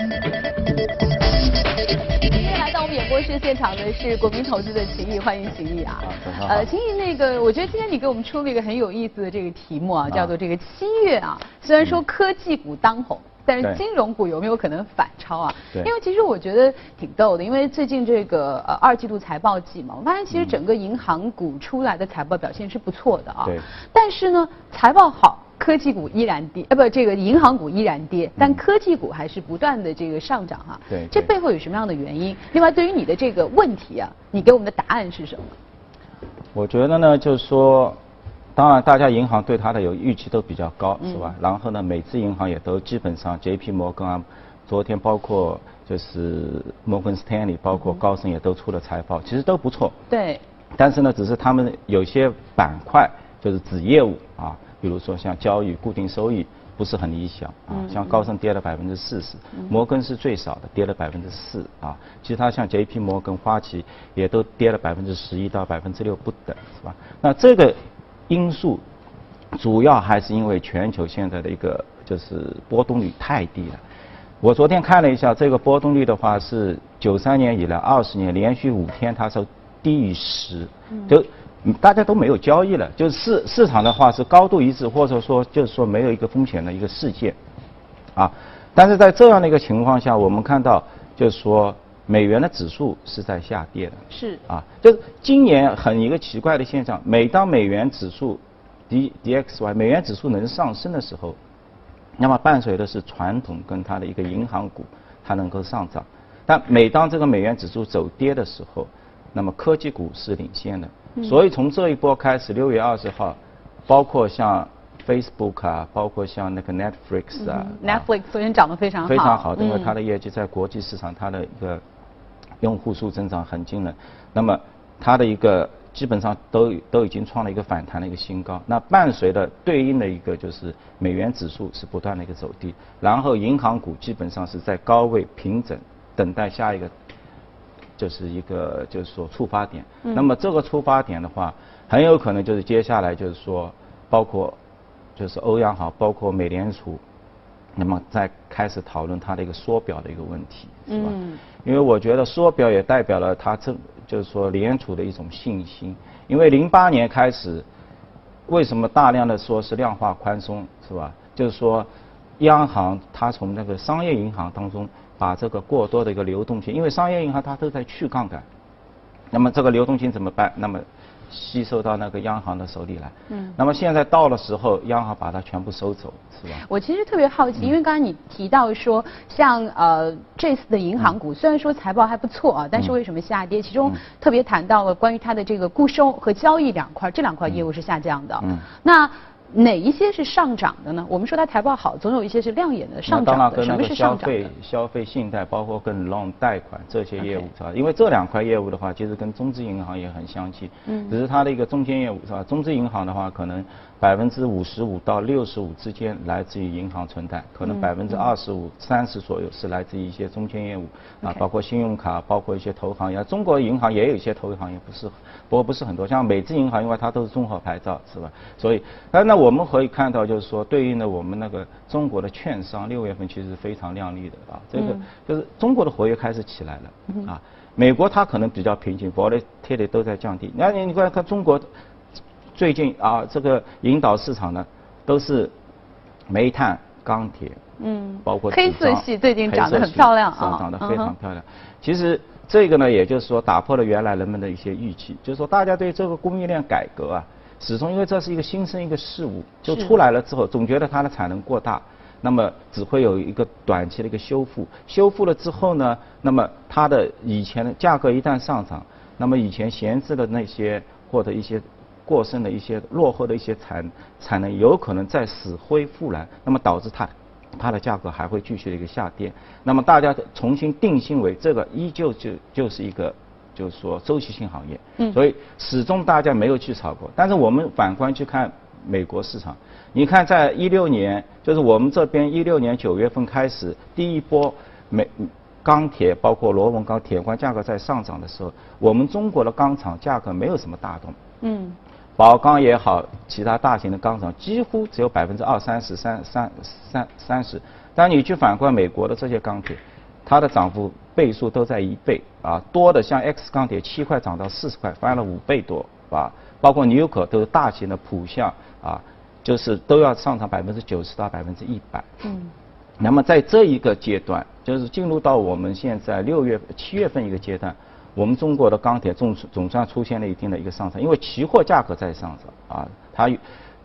今天来到我们演播室现场的是国民投资的秦毅，欢迎秦毅啊。呃，秦毅，那个我觉得今天你给我们出了一个很有意思的这个题目啊，叫做这个七月啊，虽然说科技股当红。但是金融股有没有可能反超啊？因为其实我觉得挺逗的，因为最近这个呃二季度财报季嘛，我发现其实整个银行股出来的财报表现是不错的啊。但是呢，财报好，科技股依然跌，呃不，这个银行股依然跌，但科技股还是不断的这个上涨哈。对。这背后有什么样的原因？另外，对于你的这个问题啊，你给我们的答案是什么？我觉得呢，就是说。当然，大家银行对它的有预期都比较高，是吧？然后呢，每次银行也都基本上，J.P. 摩根啊，昨天包括就是摩根斯坦利，包括高盛也都出了财报，其实都不错。对。但是呢，只是他们有些板块就是子业务啊，比如说像交易、固定收益不是很理想啊。像高盛跌了百分之四十，摩根是最少的，跌了百分之四啊。其他像 J.P. 摩根、花旗也都跌了百分之十一到百分之六不等，是吧？那这个。因素主要还是因为全球现在的一个就是波动率太低了。我昨天看了一下这个波动率的话，是九三年以来二十年连续五天它是低于十，就大家都没有交易了，就是市市场的话是高度一致，或者说就是说没有一个风险的一个事件啊。但是在这样的一个情况下，我们看到就是说。美元的指数是在下跌的，是啊，就是今年很一个奇怪的现象，每当美元指数 D D X Y 美元指数能上升的时候，那么伴随的是传统跟它的一个银行股它能够上涨，但每当这个美元指数走跌的时候，那么科技股是领先的，所以从这一波开始，六月二十号，包括像 Facebook 啊，包括像那个 Netflix 啊，Netflix 昨天涨得非常好，非常好，因为它的业绩在国际市场它的一个。用户数增长很惊人，那么它的一个基本上都都已经创了一个反弹的一个新高。那伴随的对应的一个就是美元指数是不断的一个走低，然后银行股基本上是在高位平整，等待下一个就是一个就是说触发点。那么这个触发点的话，很有可能就是接下来就是说包括就是欧央行，包括美联储。那么再开始讨论它的一个缩表的一个问题，是吧？因为我觉得缩表也代表了它这就是说联储的一种信心。因为零八年开始，为什么大量的说是量化宽松，是吧？就是说，央行它从那个商业银行当中把这个过多的一个流动性，因为商业银行它都在去杠杆，那么这个流动性怎么办？那么。吸收到那个央行的手里来，嗯，那么现在到了时候，央行把它全部收走，是吧？我其实特别好奇，因为刚才你提到说，像呃这次的银行股，虽然说财报还不错啊，但是为什么下跌？其中特别谈到了关于它的这个固收和交易两块，这两块业务是下降的。嗯，那。哪一些是上涨的呢？我们说它财报好，总有一些是亮眼的上涨的。什么是？消费、消费信贷，包括跟 loan 贷款这些业务是吧？因为这两块业务的话，其实跟中资银行也很相近。嗯。只是它的一个中间业务是吧？中资银行的话，可能百分之五十五到六十五之间来自于银行存贷，可能百分之二十五、三十左右是来自于一些中间业务啊，包括信用卡，包括一些投行业。中国银行也有一些投行也，不是，不过不是很多。像美资银行，因为它都是综合牌照是吧？所以，那那。我们可以看到，就是说，对应的我们那个中国的券商，六月份其实非常亮丽的啊。这个就是中国的活跃开始起来了啊。美国它可能比较平静，博雷特里都在降低。那你你看看中国最近啊，这个引导市场呢，都是煤炭、钢铁，嗯，包括黑色系最近涨得很漂亮啊，涨得非常漂亮。其实这个呢，也就是说打破了原来人们的一些预期，就是说大家对这个供应链改革啊。始终因为这是一个新生一个事物，就出来了之后，总觉得它的产能过大，那么只会有一个短期的一个修复。修复了之后呢，那么它的以前的价格一旦上涨，那么以前闲置的那些或者一些过剩的一些落后的一些产产能，有可能再死灰复燃，那么导致它它的价格还会继续的一个下跌。那么大家重新定性为这个依旧就就是一个。就是说周期性行业，嗯，所以始终大家没有去炒过。但是我们反观去看美国市场，你看在一六年，就是我们这边一六年九月份开始第一波美钢铁，包括螺纹钢、铁矿价格在上涨的时候，我们中国的钢厂价格没有什么大动，嗯，宝钢也好，其他大型的钢厂几乎只有百分之二三十、三三三三十。但你去反观美国的这些钢铁。它的涨幅倍数都在一倍啊，多的像 X 钢铁七块涨到四十块，翻了五倍多啊，包括纽可都是大型的普项啊，就是都要上涨百分之九十到百分之一百。嗯。那么在这一个阶段，就是进入到我们现在六月七月份一个阶段，我们中国的钢铁总总算出现了一定的一个上涨，因为期货价格在上涨啊，它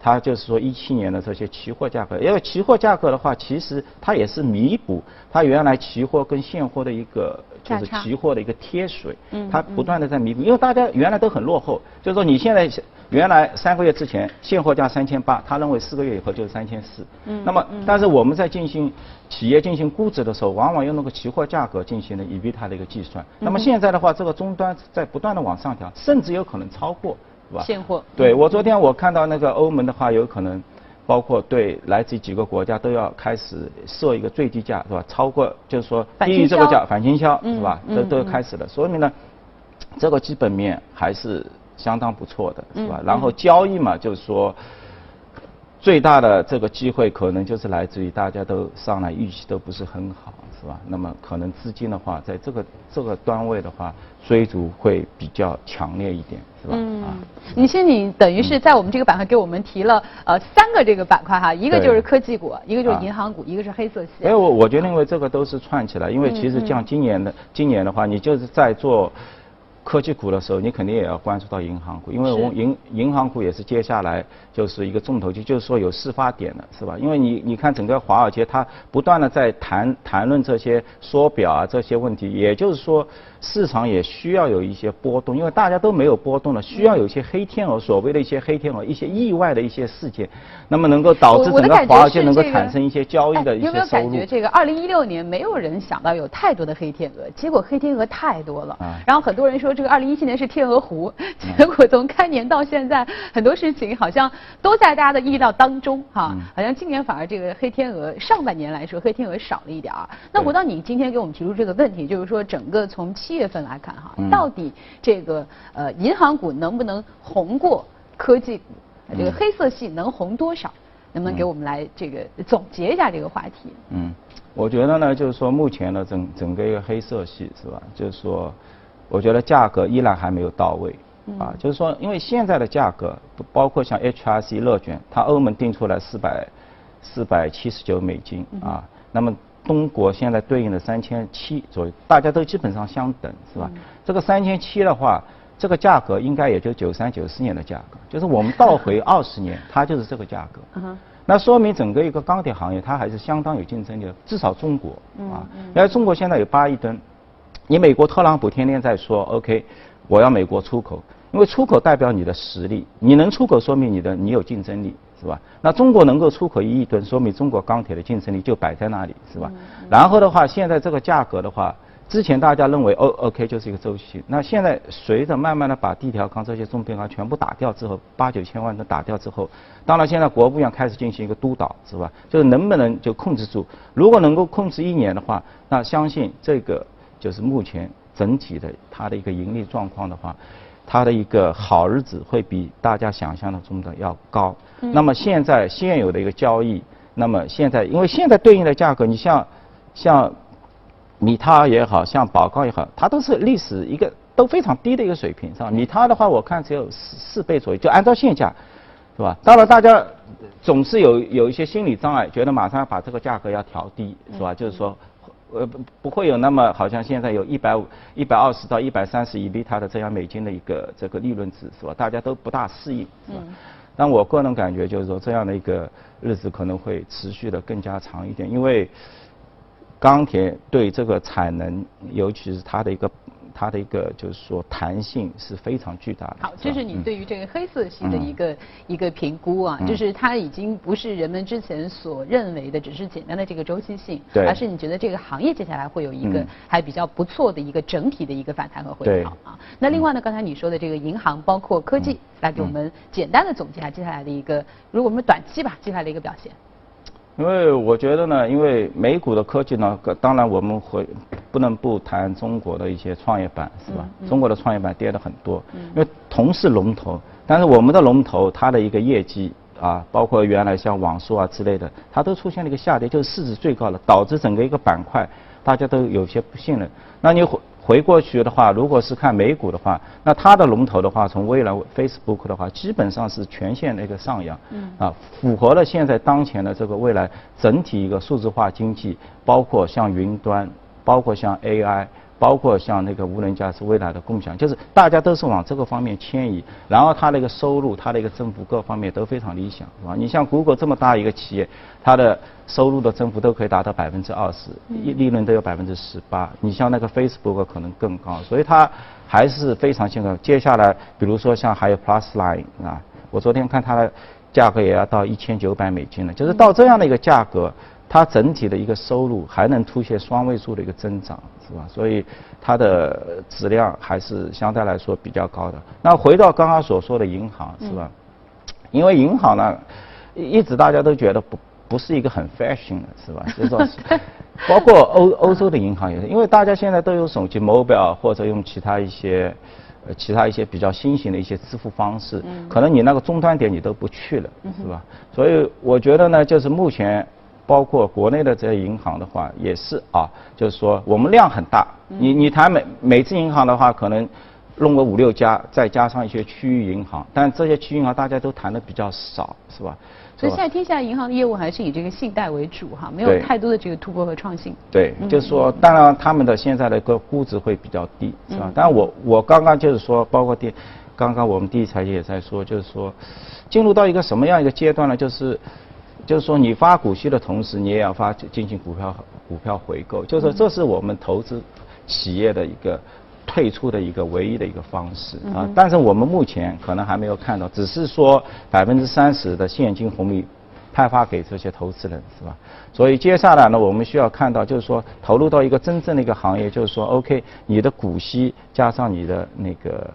它就是说一七年的这些期货价格，因为期货价格的话，其实它也是弥补它原来期货跟现货的一个就是期货的一个贴水，它不断的在弥补，因为大家原来都很落后，就是说你现在。原来三个月之前现货价三千八，他认为四个月以后就是三千四。嗯。那么，但是我们在进行企业进行估值的时候，往往用那个期货价格进行了 ebita 的一个计算。那么现在的话，这个终端在不断的往上调，甚至有可能超过，是吧？现货。对我昨天我看到那个欧盟的话，有可能包括对来自几个国家都要开始设一个最低价，是吧？超过就是说低于这个价反倾销，是吧？都都开始了，说明呢，这个基本面还是。相当不错的是吧？然后交易嘛，就是说最大的这个机会可能就是来自于大家都上来预期都不是很好，是吧？那么可能资金的话，在这个这个段位的话，追逐会比较强烈一点，是吧？嗯。你先，你等于是在我们这个板块给我们提了呃三个这个板块哈，一个就是科技股，一个就是银行股，一个是黑色系。哎，我我觉得因为这个都是串起来，因为其实像今年的今年的话，你就是在做。科技股的时候，你肯定也要关注到银行股，因为我银银行股也是接下来就是一个重头戏，就是说有事发点的是吧？因为你你看整个华尔街，它不断的在谈谈论这些缩表啊这些问题，也就是说。市场也需要有一些波动，因为大家都没有波动了，需要有一些黑天鹅，所谓的一些黑天鹅，一些意外的一些事件，那么能够导致整个华尔街能够产生一些交易的一些收入。有没有感觉这个二零一六年没有人想到有太多的黑天鹅，结果黑天鹅太多了。然后很多人说这个二零一七年是天鹅湖，结果从开年到现在，很多事情好像都在大家的意料当中哈。好像今年反而这个黑天鹅上半年来说黑天鹅少了一点儿。那回到你今天给我们提出这个问题，就是说整个从七。月份来看哈，到底这个呃银行股能不能红过科技股？这个黑色系能红多少？能不能给我们来这个总结一下这个话题？嗯，我觉得呢，就是说目前呢整整个一个黑色系是吧？就是说，我觉得价格依然还没有到位啊。就是说，因为现在的价格，包括像 HRC 乐卷，它欧盟定出来四百四百七十九美金啊，那么。中国现在对应的三千七左右，大家都基本上相等，是吧？这个三千七的话，这个价格应该也就九三九四年的价格，就是我们倒回 二十年，它就是这个价格。那说明整个一个钢铁行业它还是相当有竞争力的，至少中国啊，因为中国现在有八亿吨，你美国特朗普天天在说 OK，我要美国出口，因为出口代表你的实力，你能出口说明你的你有竞争力。是吧？那中国能够出口一亿吨，说明中国钢铁的竞争力就摆在那里，是吧？然后的话，现在这个价格的话，之前大家认为 O OK 就是一个周期，那现在随着慢慢的把地条钢这些重变钢全部打掉之后，八九千万吨打掉之后，当然现在国务院开始进行一个督导，是吧？就是能不能就控制住？如果能够控制一年的话，那相信这个就是目前整体的它的一个盈利状况的话。它的一个好日子会比大家想象的中的要高。那么现在现有的一个交易，那么现在因为现在对应的价格，你像像米塔也好像宝钢也好，它都是历史一个都非常低的一个水平，是吧？米塔的话，我看只有四四倍左右，就按照现价，是吧？当然大家总是有有一些心理障碍，觉得马上要把这个价格要调低，是吧？就是说。呃不不会有那么好像现在有一百五一百二十到一百三十亿比它的这样美金的一个这个利润值是吧？大家都不大适应是吧？但我个人感觉就是说这样的一个日子可能会持续的更加长一点，因为钢铁对这个产能，尤其是它的一个。它的一个就是说弹性是非常巨大的。好，这是你对于这个黑色系的一个一个评估啊，就是它已经不是人们之前所认为的只是简单的这个周期性，而是你觉得这个行业接下来会有一个还比较不错的一个整体的一个反弹和回调啊。那另外呢，刚才你说的这个银行包括科技，来给我们简单的总结一下接下来的一个，如果我们短期吧，接下来的一个表现。因为我觉得呢，因为美股的科技呢，当然我们会不能不谈中国的一些创业板，是吧？中国的创业板跌了很多，因为同是龙头，但是我们的龙头它的一个业绩啊，包括原来像网速啊之类的，它都出现了一个下跌，就是市值最高的，导致整个一个板块大家都有些不信任。那你回回过去的话，如果是看美股的话，那它的龙头的话，从未来 Facebook 的话，基本上是全线的一个上扬，嗯，啊，符合了现在当前的这个未来整体一个数字化经济，包括像云端，包括像 AI。包括像那个无人驾驶未来的共享，就是大家都是往这个方面迁移，然后它那个收入、它的一个增幅各方面都非常理想，是吧？你像谷歌这么大一个企业，它的收入的增幅都可以达到百分之二十，利利润都有百分之十八。你像那个 Facebook 可能更高，所以它还是非常健康。接下来，比如说像还有 Plus Line 啊，我昨天看它的价格也要到一千九百美金了，就是到这样的一个价格。它整体的一个收入还能凸显双位数的一个增长，是吧？所以它的质量还是相对来说比较高的。那回到刚刚所说的银行，是吧？因为银行呢，一直大家都觉得不不是一个很 fashion 的，是吧？就说是，包括欧欧洲的银行也是，因为大家现在都有手机 mobile 或者用其他一些呃其他一些比较新型的一些支付方式，可能你那个终端点你都不去了，是吧？所以我觉得呢，就是目前。包括国内的这些银行的话，也是啊，就是说我们量很大，你你谈每每次银行的话，可能弄个五六家，再加上一些区域银行，但这些区域银行大家都谈的比较少，是吧？所以现在天下，银行的业务还是以这个信贷为主哈，没有太多的这个突破和创新。对，就是说，当然他们的现在的一个估值会比较低，是吧？但我我刚刚就是说，包括第，刚刚我们第一财经也在说，就是说，进入到一个什么样一个阶段呢？就是。就是说，你发股息的同时，你也要发进行股票股票回购。就是说，这是我们投资企业的一个退出的一个唯一的一个方式啊。但是我们目前可能还没有看到，只是说百分之三十的现金红利派发给这些投资人，是吧？所以接下来呢，我们需要看到，就是说投入到一个真正的一个行业，就是说，OK，你的股息加上你的那个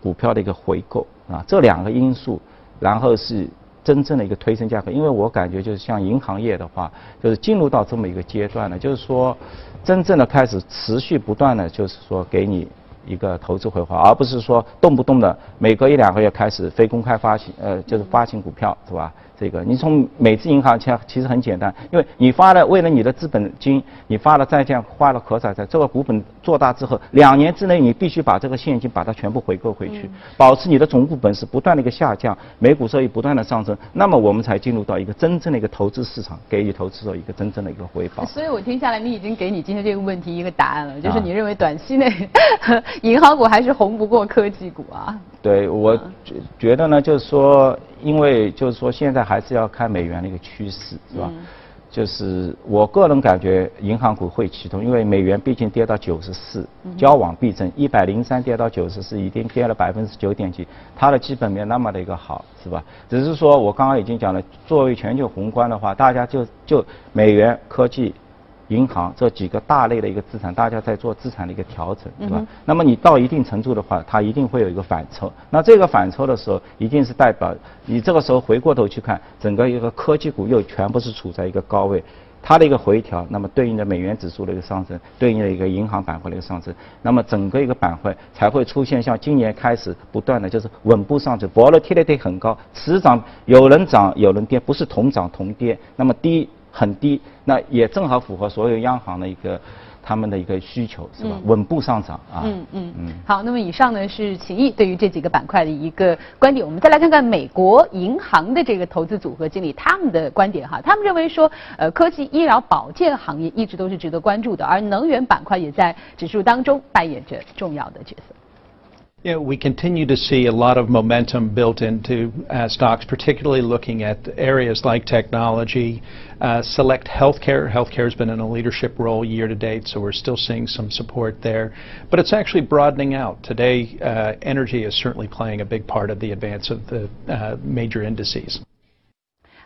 股票的一个回购啊，这两个因素，然后是。真正的一个推升价格，因为我感觉就是像银行业的话，就是进入到这么一个阶段了，就是说，真正的开始持续不断的，就是说给你一个投资回报，而不是说动不动的每隔一两个月开始非公开发行，呃，就是发行股票，是吧？这个，你从每次银行其实其实很简单，因为你发了为了你的资本金，你发了债券，花了可转债，这个股本做大之后，两年之内你必须把这个现金把它全部回购回去，保持你的总股本是不断的一个下降，每股收益不断的上升，那么我们才进入到一个真正的一个投资市场，给予投资者一个真正的一个回报。所以我听下来，你已经给你今天这个问题一个答案了，就是你认为短期内银行股还是红不过科技股啊？对，我觉觉得呢，就是说。因为就是说，现在还是要看美元的一个趋势，是吧？就是我个人感觉，银行股会启动，因为美元毕竟跌到九十四，交往必争，一百零三跌到九十四，已经跌了百分之九点几，它的基本面那么的一个好，是吧？只是说我刚刚已经讲了，作为全球宏观的话，大家就就美元科技。银行这几个大类的一个资产，大家在做资产的一个调整，对吧？那么你到一定程度的话，它一定会有一个反抽。那这个反抽的时候，一定是代表你这个时候回过头去看，整个一个科技股又全部是处在一个高位，它的一个回调，那么对应的美元指数的一个上升，对应的一个银行板块的一个上升，那么整个一个板块才会出现像今年开始不断的就是稳步上涨，volatility 很高，持涨有人涨有人跌，不是同涨同跌，那么低。很低，那也正好符合所有央行的一个他们的一个需求，是吧？稳步上涨啊。嗯嗯嗯。好，那么以上呢是秦毅对于这几个板块的一个观点。我们再来看看美国银行的这个投资组合经理他们的观点哈。他们认为说，呃，科技、医疗保健行业一直都是值得关注的，而能源板块也在指数当中扮演着重要的角色。Yeah, we continue to see a lot of momentum built into uh, stocks, particularly looking at areas like technology, uh, select healthcare. Healthcare has been in a leadership role year to date, so we're still seeing some support there. But it's actually broadening out. Today, uh, energy is certainly playing a big part of the advance of the uh, major indices.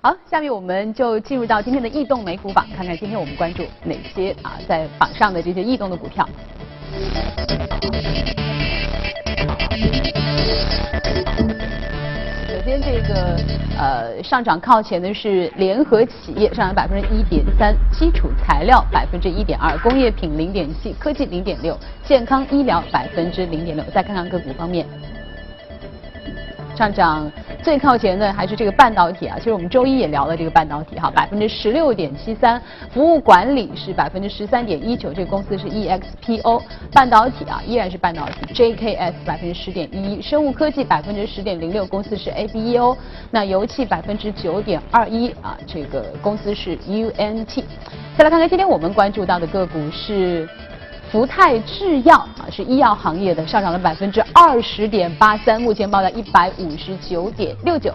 好，下面我们就进入到今天的异动美股榜，看看今天我们关注哪些啊在榜上的这些异动的股票。 首先，这个呃上涨靠前的是联合企业，上涨百分之一点三；基础材料百分之一点二；工业品零点七；科技零点六；健康医疗百分之零点六。再看看个股方面。上涨最靠前的还是这个半导体啊。其实我们周一也聊了这个半导体哈，百分之十六点七三，服务管理是百分之十三点一九，这个公司是 EXPO。半导体啊依然是半导体，JKS 百分之十点一一，生物科技百分之十点零六，公司是 ABEO。那油气百分之九点二一啊，这个公司是 UNT。再来看看今天我们关注到的个股是。福泰制药啊，是医药行业的，上涨了百分之二十点八三，目前报在一百五十九点六九。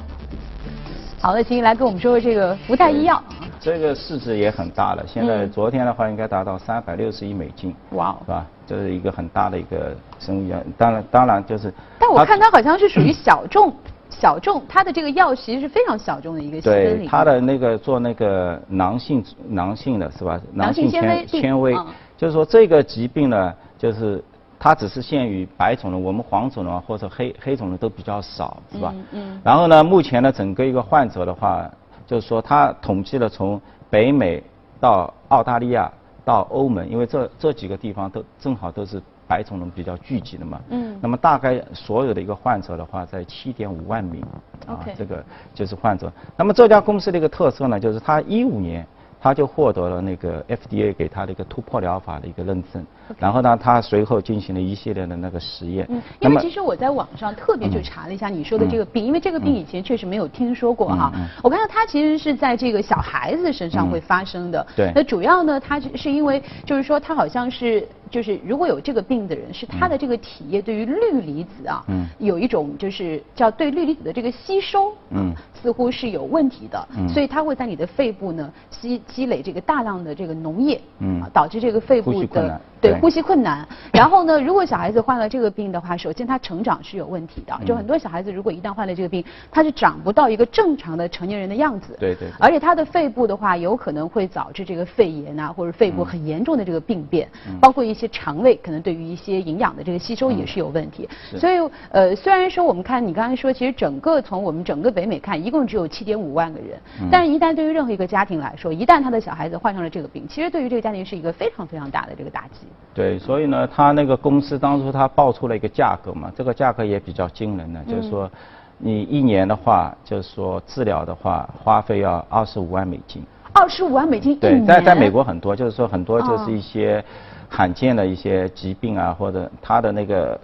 好的，请你来跟我们说说这个福泰医药。这个市值也很大了，现在昨天的话应该达到三百六十亿美金。哇，是吧？这是一个很大的一个生意啊，当然当然就是。但我看它好像是属于 小众，小众，它的这个药其实是非常小众的一个。对，它的那个做那个囊性囊性的是吧？囊性纤维纤维。就是说这个疾病呢，就是它只是限于白种人，我们黄种人或者黑黑种人都比较少，是吧？嗯嗯。然后呢，目前呢，整个一个患者的话，就是说他统计了从北美到澳大利亚到欧盟，因为这这几个地方都正好都是白种人比较聚集的嘛。嗯。那么大概所有的一个患者的话，在七点五万名。啊，这个就是患者。那么这家公司的一个特色呢，就是它一五年。他就获得了那个 FDA 给他的一个突破疗法的一个认证，然后呢，他随后进行了一系列的那个实验。嗯，因为其实我在网上特别去查了一下你说的这个病，因为这个病以前确实没有听说过哈。我看到它其实是在这个小孩子身上会发生的。对。那主要呢，它是因为就是说它好像是。就是如果有这个病的人，是他的这个体液对于氯离子啊，嗯有一种就是叫对氯离子的这个吸收，嗯似乎是有问题的，嗯所以他会在你的肺部呢积积累这个大量的这个脓液，嗯导致这个肺部的。对，呼吸困难。然后呢，如果小孩子患了这个病的话，首先他成长是有问题的。就很多小孩子如果一旦患了这个病，他是长不到一个正常的成年人的样子。对对。而且他的肺部的话，有可能会导致这个肺炎啊，或者肺部很严重的这个病变，包括一些肠胃可能对于一些营养的这个吸收也是有问题。所以呃，虽然说我们看你刚才说，其实整个从我们整个北美看，一共只有七点五万个人，但是一旦对于任何一个家庭来说，一旦他的小孩子患上了这个病，其实对于这个家庭是一个非常非常大的这个打击。对，所以呢，他那个公司当初他报出了一个价格嘛，这个价格也比较惊人的，就是说，你一年的话，就是说治疗的话，花费要二十五万美金。二十五万美金对，在在美国很多，就是说很多就是一些罕见的一些疾病啊，或者他的那个。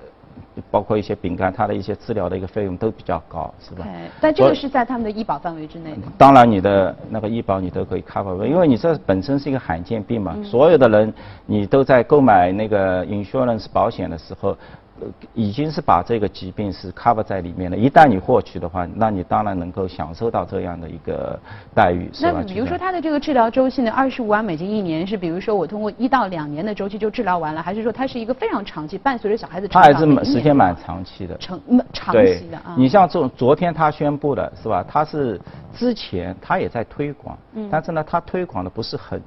包括一些饼干，它的一些治疗的一个费用都比较高，是吧？但这个是在他们的医保范围之内的。当然，你的那个医保你都可以 cover，因为你这本身是一个罕见病嘛，所有的人你都在购买那个 insurance 保险的时候。已经是把这个疾病是 cover 在里面了。一旦你获取的话，那你当然能够享受到这样的一个待遇，是吧？那比如说它的这个治疗周期呢，二十五万美金一年，是比如说我通过一到两年的周期就治疗完了，还是说它是一个非常长期，伴随着小孩子成长？它还是时间蛮长期的。长长期的啊。你像这昨天他宣布的是吧？他是之前他也在推广，嗯但是呢，他推广的不是很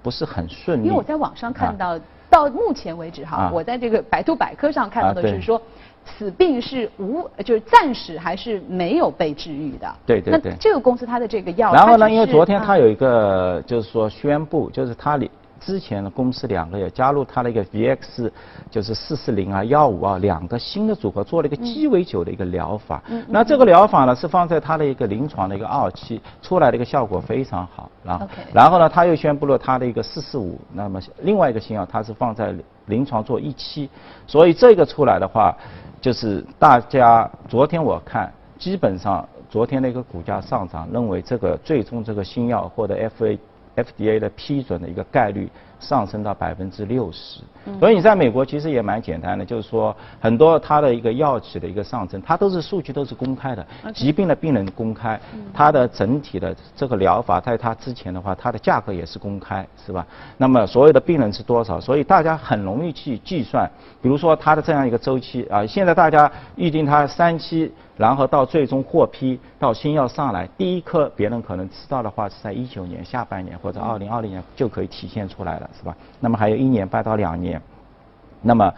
不是很顺利。因为我在网上看到。到目前为止哈，我在这个百度百科上看到的是说，此病是无，就是暂时还是没有被治愈的。对对对。那这个公司它的这个药，然后呢，因为昨天它有一个就是说宣布，就是它里。之前的公司两个也加入它的一个 VX，就是四四零啊幺五啊两个新的组合做了一个鸡尾酒的一个疗法。那这个疗法呢是放在它的一个临床的一个二期出来的一个效果非常好。然后，然后呢他又宣布了它的一个四四五，那么另外一个新药它是放在临床做一期，所以这个出来的话，就是大家昨天我看基本上昨天的一个股价上涨，认为这个最终这个新药获得 FA。FDA 的批准的一个概率上升到百分之六十，所以你在美国其实也蛮简单的，就是说很多它的一个药企的一个上升，它都是数据都是公开的，疾病的病人公开，它的整体的这个疗法在它之前的话，它的价格也是公开，是吧？那么所有的病人是多少？所以大家很容易去计算，比如说它的这样一个周期啊，现在大家预定它三期。然后到最终获批，到新药上来，第一颗别人可能吃到的话是在一九年下半年或者二零二零年就可以体现出来了，是吧？那么还有一年半到两年，那么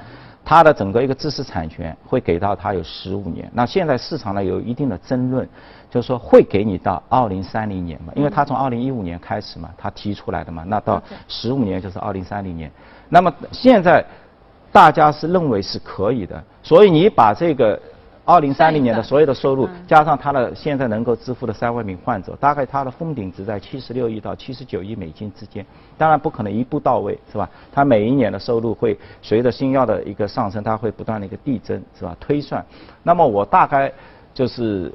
它的整个一个知识产权会给到它有十五年。那现在市场呢有一定的争论，就是说会给你到二零三零年嘛？因为它从二零一五年开始嘛，它提出来的嘛，那到十五年就是二零三零年。那么现在大家是认为是可以的，所以你把这个。二零三零年的所有的收入嗯，加上他的现在能够支付的三万名患者，大概他的封顶值在七十六亿到七十九亿美金之间。当然不可能一步到位，是吧？他每一年的收入会随着新药的一个上升，它会不断的一个递增，是吧？推算。那么我大概就是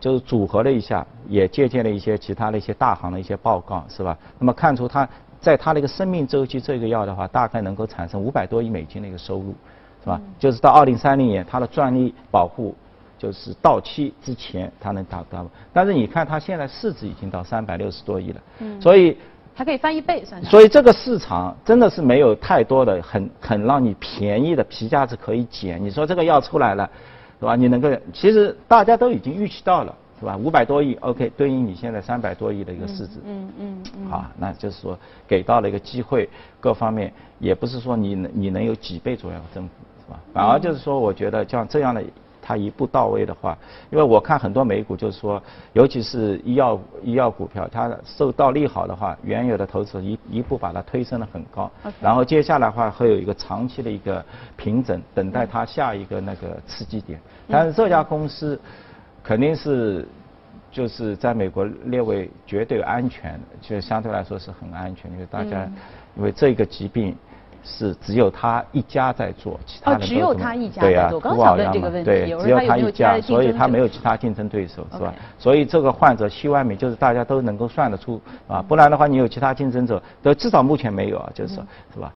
就是组合了一下，也借鉴了一些其他的一些大行的一些报告，是吧？那么看出它在它的一个生命周期这个药的话，大概能够产生五百多亿美金的一个收入，是吧？就是到二零三零年，它的专利保护就是到期之前，它能达到。但是你看它现在市值已经到三百六十多亿了，嗯所以。还可以翻一倍，算下来。所以这个市场真的是没有太多的很很让你便宜的皮夹子可以捡。你说这个药出来了，是吧？你能够，其实大家都已经预期到了，是吧？五百多亿，OK，对应你现在三百多亿的一个市值，嗯嗯嗯。啊，那就是说给到了一个机会，各方面也不是说你能你能有几倍左右的增幅，反而就是说，我觉得像这样的。它一步到位的话，因为我看很多美股就是说，尤其是医药医药股票，它受到利好的话，原有的投资一一步把它推升得很高然后接下来的话会有一个长期的一个平整，等待它下一个那个刺激点。但是这家公司肯定是就是在美国列为绝对安全的，就相对来说是很安全，因为大家、嗯因为这个疾病。是只有他一家在做，其他人都哦只有是他一家对呀、在做刚古想问这个堡一样嘛问题我，说对只有他一家，所以他没有其他竞争对手，是吧？所以这个患者七万名就是大家都能够算得出啊，不然的话你有其他竞争者，都至少目前没有啊，就是说，是吧？